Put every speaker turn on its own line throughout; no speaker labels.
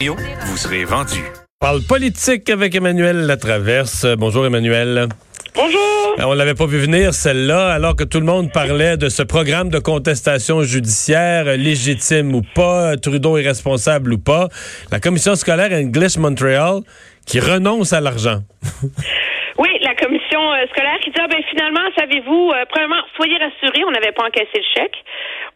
vous serez vendu.
Parle politique avec Emmanuel Latraverse. Bonjour Emmanuel.
Bonjour.
On l'avait pas vu venir celle-là, alors que tout le monde parlait de ce programme de contestation judiciaire, légitime ou pas, Trudeau est responsable ou pas. La commission scolaire English Montreal qui renonce à l'argent.
Oui, la commission euh, scolaire qui dit ah, ben finalement, savez-vous, euh, premièrement, soyez rassurés, on n'avait pas encaissé le chèque,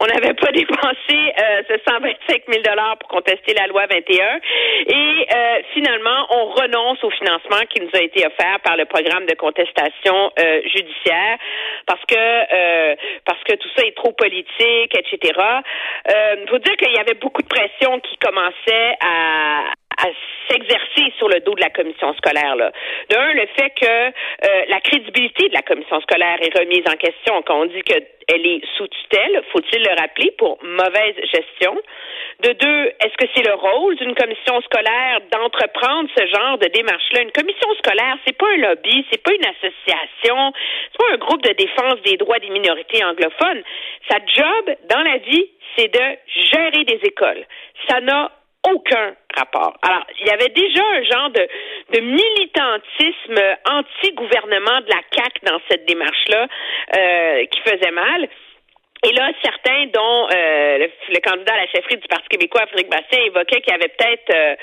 on n'avait pas dépensé euh, ce 125 000 dollars pour contester la loi 21, et finalement, on renonce au financement qui nous a été offert par le programme de contestation judiciaire parce que parce que tout ça est trop politique, etc. Il faut dire qu'il y avait beaucoup de pression qui commençait à à s'exercer sur le dos de la commission scolaire. Là. D'un, le fait que euh, la crédibilité de la commission scolaire est remise en question quand on dit qu'elle est sous tutelle, faut-il le rappeler, pour mauvaise gestion? De deux, est-ce que c'est le rôle d'une commission scolaire d'entreprendre ce genre de démarche-là? Une commission scolaire, c'est pas un lobby, c'est pas une association, c'est pas un groupe de défense des droits des minorités anglophones. Sa job dans la vie, c'est de gérer des écoles. Ça n'a aucun rapport. Alors, il y avait déjà un genre de, de militantisme anti-gouvernement de la CAC dans cette démarche-là euh, qui faisait mal. Et là, certains, dont euh, le, candidat à la chefferie du Parti québécois, Frédéric Bastien, évoquaient qu'il y avait peut-être, euh,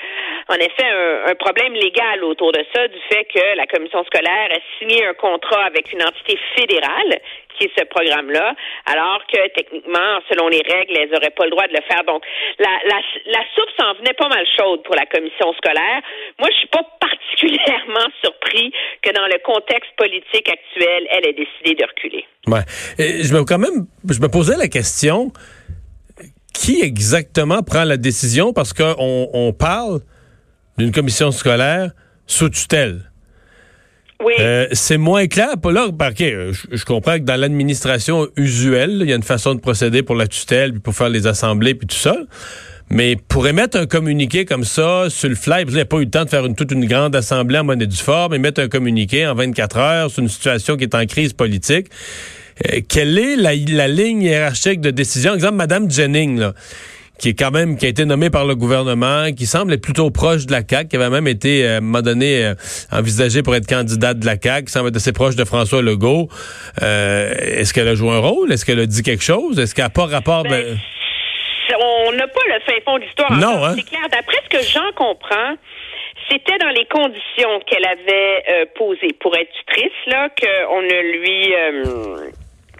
en effet, un, un, problème légal autour de ça, du fait que la commission scolaire a signé un contrat avec une entité fédérale qui est ce programme-là, alors que techniquement, selon les règles, elles n'auraient pas le droit de le faire. Donc, la, la, la soupe s'en venait pas mal chaude pour la commission scolaire. Moi, je suis pas particulièrement surpris que dans le contexte politique actuel, elle ait décidé de reculer.
Ouais. je me quand même, je me posais la question qui exactement prend la décision parce qu'on on parle d'une commission scolaire sous tutelle?
Oui.
Euh, c'est moins clair. Là, euh, je, comprends que dans l'administration usuelle, il y a une façon de procéder pour la tutelle, puis pour faire les assemblées, puis tout ça. Mais pour émettre un communiqué comme ça sur le fly, vous n'avez pas eu le temps de faire une, toute une grande assemblée en monnaie du fort, mais mettre un communiqué en 24 heures sur une situation qui est en crise politique. Euh, quelle est la, la, ligne hiérarchique de décision? Exemple, Madame Jennings, là qui est quand même qui a été nommé par le gouvernement, qui semble être plutôt proche de la CAQ, qui avait même été à un moment donné euh, envisagé pour être candidate de la CAQ, qui semble être assez proche de François Legault. Euh, est-ce qu'elle a joué un rôle? Est-ce qu'elle a dit quelque chose? Est-ce qu'elle n'a pas rapport
ben, On n'a pas le fin fond de l'histoire.
Non, hein?
c'est clair. D'après ce que Jean comprend, c'était dans les conditions qu'elle avait euh, posées pour être tutrice là qu'on ne lui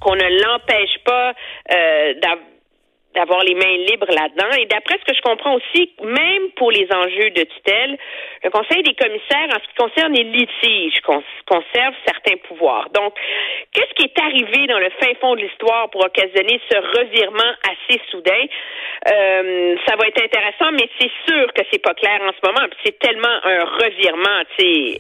qu'on ne l'empêche pas d'avoir d'avoir les mains libres là-dedans. Et d'après ce que je comprends aussi, même pour les enjeux de tutelle, le Conseil des commissaires, en ce qui concerne les litiges, conserve certains pouvoirs. Donc, qu'est-ce qui est arrivé dans le fin fond de l'histoire pour occasionner ce revirement assez soudain? Euh, ça va être intéressant, mais c'est sûr que c'est pas clair en ce moment. C'est tellement un revirement, tu sais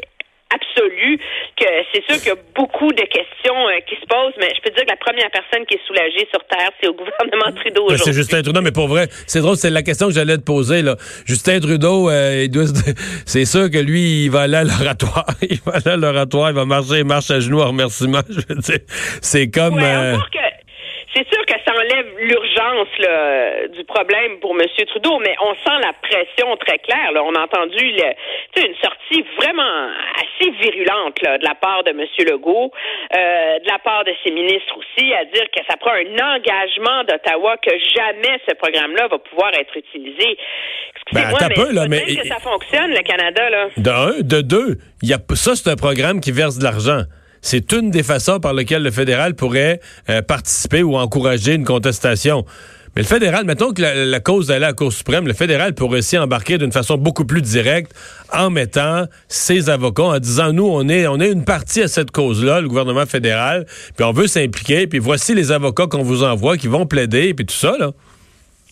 absolue que c'est sûr qu'il y a beaucoup de questions euh, qui se posent, mais je peux dire que la première personne qui est soulagée sur Terre, c'est au gouvernement Trudeau aujourd'hui.
C'est Justin Trudeau, mais pour vrai, c'est drôle, c'est la question que j'allais te poser. Là. Justin Trudeau, euh, c'est sûr que lui, il va aller à l'oratoire. il va aller à l'oratoire, il va marcher, marche à genoux en remerciement. Je veux dire, c'est comme...
Euh, que ça enlève l'urgence du problème pour M. Trudeau, mais on sent la pression très claire. Là. On a entendu une sortie vraiment assez virulente là, de la part de M. Legault, euh, de la part de ses ministres aussi, à dire que ça prend un engagement d'Ottawa que jamais ce programme-là va pouvoir être utilisé. Excusez-moi,
ben,
mais, que ça fonctionne, le Canada. Là.
De un, de deux, y a, ça c'est un programme qui verse de l'argent c'est une des façons par lesquelles le fédéral pourrait euh, participer ou encourager une contestation. Mais le fédéral, mettons que la, cause allait à la Cour suprême, le fédéral pourrait aussi embarquer d'une façon beaucoup plus directe en mettant ses avocats, en disant, nous, on est, on est une partie à cette cause-là, le gouvernement fédéral, puis on veut s'impliquer, puis voici les avocats qu'on vous envoie qui vont plaider, puis tout ça, là.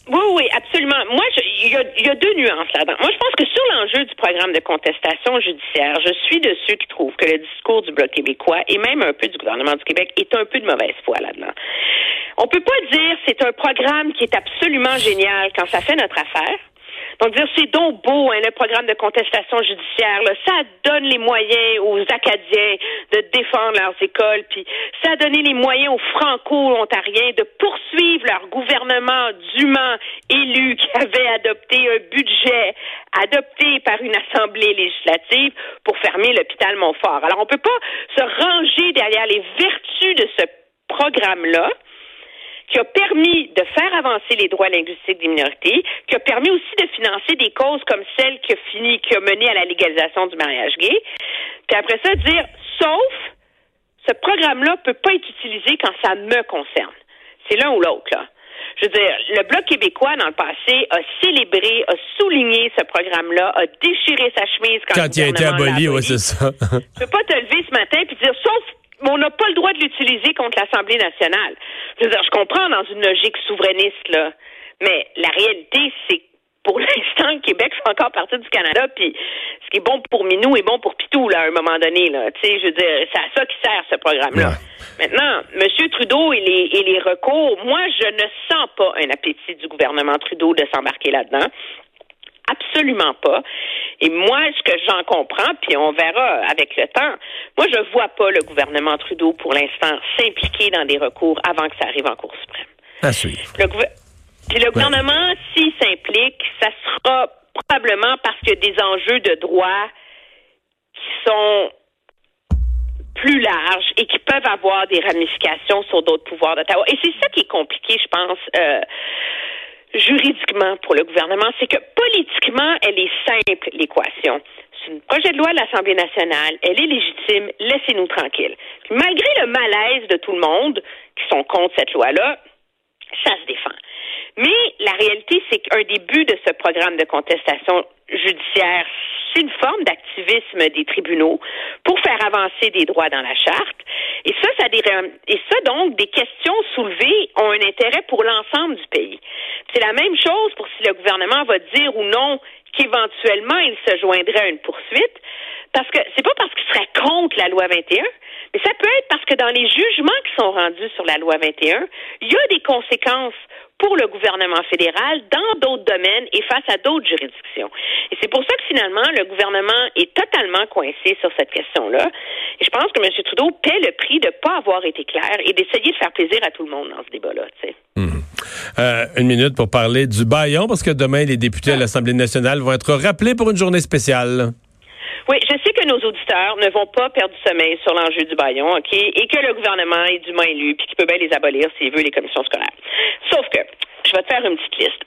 Oui, oui, absolument. Moi, il y a, deux nuances là-dedans. Moi, je pense que sur l'enjeu du programme de contestation judiciaire, je suis de ceux qui trouvent que le discours du Bloc québécois et même un peu du gouvernement du Québec est un peu de mauvaise foi là-dedans. On peut pas dire c'est un programme qui est absolument génial quand ça fait notre affaire. Donc, dire, c'est donc beau, hein, le programme de contestation judiciaire, ça donne les moyens aux Acadiens de défendre leurs écoles, puis ça a donné les moyens aux Franco-Ontariens de poursuivre leur gouvernement dûment élu qui avait adopté un budget adopté par une assemblée législative pour fermer l'hôpital Montfort. Alors, on peut pas se ranger derrière les vertus de ce programme-là qui a permis de faire avancer les droits linguistiques des minorités, qui a permis aussi de financer des causes comme celle qui a fini, qui a mené à la légalisation du mariage gay. Puis après ça, dire, sauf, ce programme-là peut pas être utilisé quand ça me concerne. C'est l'un ou l'autre, là. Je veux dire, le Bloc québécois, dans le passé, a célébré, a souligné ce programme-là, a déchiré sa chemise quand,
quand il a été aboli. Oui, c'est ça.
tu peux pas te lever ce matin puis dire, sauf on n'a pas le droit de l'utiliser contre l'Assemblée nationale. Je, veux dire, je comprends dans une logique souverainiste, là, mais la réalité, c'est que pour l'instant, le Québec fait encore partie du Canada, puis ce qui est bon pour Minou est bon pour Pitou, là, à un moment donné, là. Tu sais, je veux dire, c'est à ça qui sert ce programme-là. Maintenant, M. Trudeau et les, et les recours, moi, je ne sens pas un appétit du gouvernement Trudeau de s'embarquer là-dedans. Absolument pas. Et moi, ce que j'en comprends, puis on verra avec le temps, moi, je vois pas le gouvernement Trudeau, pour l'instant, s'impliquer dans des recours avant que ça arrive en Cour suprême.
À suivre.
Le puis le gouvernement, s'il s'implique, ça sera probablement parce qu'il y a des enjeux de droit qui sont plus larges et qui peuvent avoir des ramifications sur d'autres pouvoirs d'Ottawa. Et c'est ça qui est compliqué, je pense. Euh, juridiquement pour le gouvernement, c'est que politiquement, elle est simple, l'équation. C'est un projet de loi de l'Assemblée nationale, elle est légitime, laissez-nous tranquilles. malgré le malaise de tout le monde qui sont contre cette loi-là, ça se défend. Mais la réalité, c'est qu'un des buts de ce programme de contestation judiciaire, c'est une forme d'activisme des tribunaux pour faire avancer des droits dans la charte. Et ça, ça et ça donc, des questions soulevées ont un intérêt pour l'ensemble du pays. C'est la même chose pour si le gouvernement va dire ou non qu'éventuellement il se joindrait à une poursuite, parce que c'est pas parce qu'il serait contre la loi 21, mais ça peut être parce que dans les jugements qui sont rendus sur la loi 21, il y a des conséquences pour le gouvernement fédéral dans d'autres domaines et face à d'autres juridictions. Et c'est pour ça que finalement, le gouvernement est totalement coincé sur cette question-là. Et je pense que M. Trudeau paie le prix de ne pas avoir été clair et d'essayer de faire plaisir à tout le monde dans ce débat-là.
Mmh. Euh, une minute pour parler du baillon, parce que demain, les députés à l'Assemblée nationale vont être rappelés pour une journée spéciale.
Nos auditeurs ne vont pas perdre du sommeil sur l'enjeu du baillon, OK, et que le gouvernement est dûment élu, puis qu'il peut bien les abolir s'il veut les commissions scolaires. Sauf que, je vais te faire une petite liste.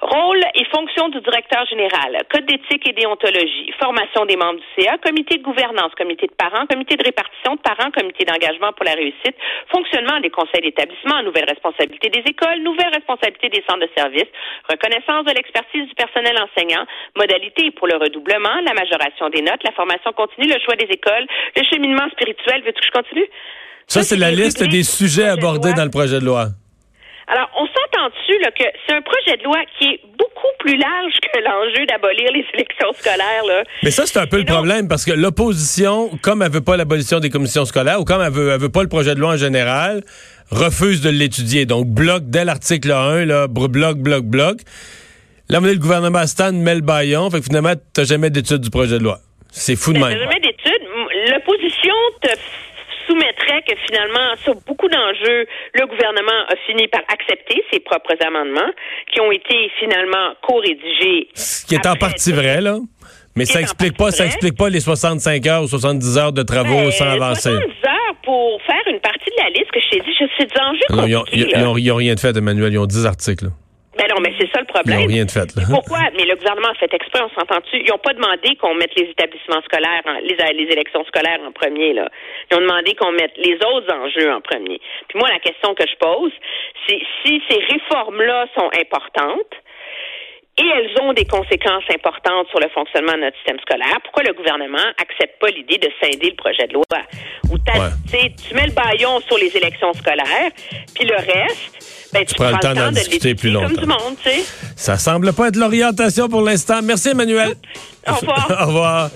Rôle et fonction du directeur général, code d'éthique et déontologie, formation des membres du CA, comité de gouvernance, comité de parents, comité de répartition de parents, comité d'engagement pour la réussite, fonctionnement des conseils d'établissement, nouvelle responsabilité des écoles, nouvelle responsabilité des centres de services, reconnaissance de l'expertise du personnel enseignant, modalités pour le redoublement, la majoration des notes, la formation continue, le choix des écoles, le cheminement spirituel. Veux-tu que je continue?
Ça, c'est la liste des sujets abordés dans le projet de loi.
Alors, on s'entend dessus là, que c'est un projet de loi qui est beaucoup plus large que l'enjeu d'abolir les élections scolaires. Là.
Mais ça, c'est un peu le problème, parce que l'opposition, comme elle veut pas l'abolition des commissions scolaires, ou comme elle veut, elle veut pas le projet de loi en général, refuse de l'étudier. Donc, bloc dès l'article 1, là, bloc, bloc, bloc. Là, le gouvernement Stan met le baillon, fait que finalement, t'as jamais d'étude du projet de loi. C'est fou de même.
jamais d'étude. L'opposition te soumettrait que finalement, sur beaucoup d'enjeux, le gouvernement a fini par accepter ses propres amendements qui ont été finalement co-rédigés.
Ce qui est en partie vrai, là. Mais ça explique pas, ça explique pas les 65 heures ou 70 heures de travaux ben, sans avancer.
70 heures pour faire une partie de la liste que je t'ai dit, c'est des enjeux
non, ils, n'ont rien de fait, Emmanuel. Ils ont 10 articles.
Ben non, mais c'est ça le problème.
Ils n'ont rien de fait. Là.
Pourquoi? Mais le gouvernement a fait exprès, on s'entend-tu? Ils n'ont pas demandé qu'on mette les établissements scolaires, les, les élections scolaires en premier. Là. Ils ont demandé qu'on mette les autres enjeux en premier. Puis moi, la question que je pose, c'est si ces réformes-là sont importantes, et elles ont des conséquences importantes sur le fonctionnement de notre système scolaire. Pourquoi le gouvernement accepte pas l'idée de scinder le projet de loi? Ou tu mets le baillon sur les élections scolaires, puis le reste, ben, tu, prends, le temps d'en discuter plus longtemps. Comme du monde, tu sais.
Ça semble pas être l'orientation pour l'instant. Merci, Emmanuel.
Au revoir.
Au revoir.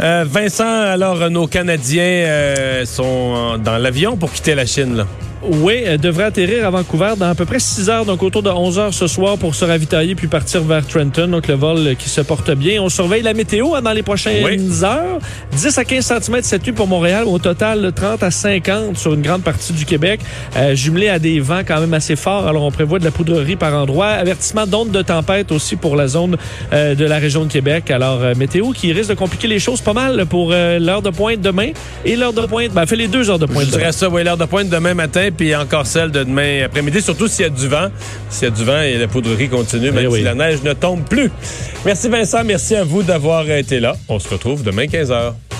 Euh, Vincent, alors, nos Canadiens euh, sont dans l'avion pour quitter la Chine, là.
Oui, elle devrait atterrir à Vancouver dans à peu près 6 heures, donc autour de 11 heures ce soir pour se ravitailler puis partir vers Trenton. Donc le vol qui se porte bien. On surveille la météo hein, dans les prochaines heures. 10 à 15 cm cette nuit pour Montréal. Au total, 30 à 50 sur une grande partie du Québec. Euh, jumelé à des vents quand même assez forts. Alors on prévoit de la poudrerie par endroit. Avertissement d'onde de tempête aussi pour la zone euh, de la région de Québec. Alors euh, météo qui risque de compliquer les choses pas mal pour euh, l'heure de pointe demain et l'heure de pointe. Ben, fait les deux heures de pointe.
Je dirais ça, oui, l'heure de pointe demain matin puis encore celle de demain après-midi, surtout s'il y a du vent. S'il y a du vent et la poudrerie continue, même eh si la neige ne tombe plus. Merci Vincent, merci à vous d'avoir été là. On se retrouve demain 15h.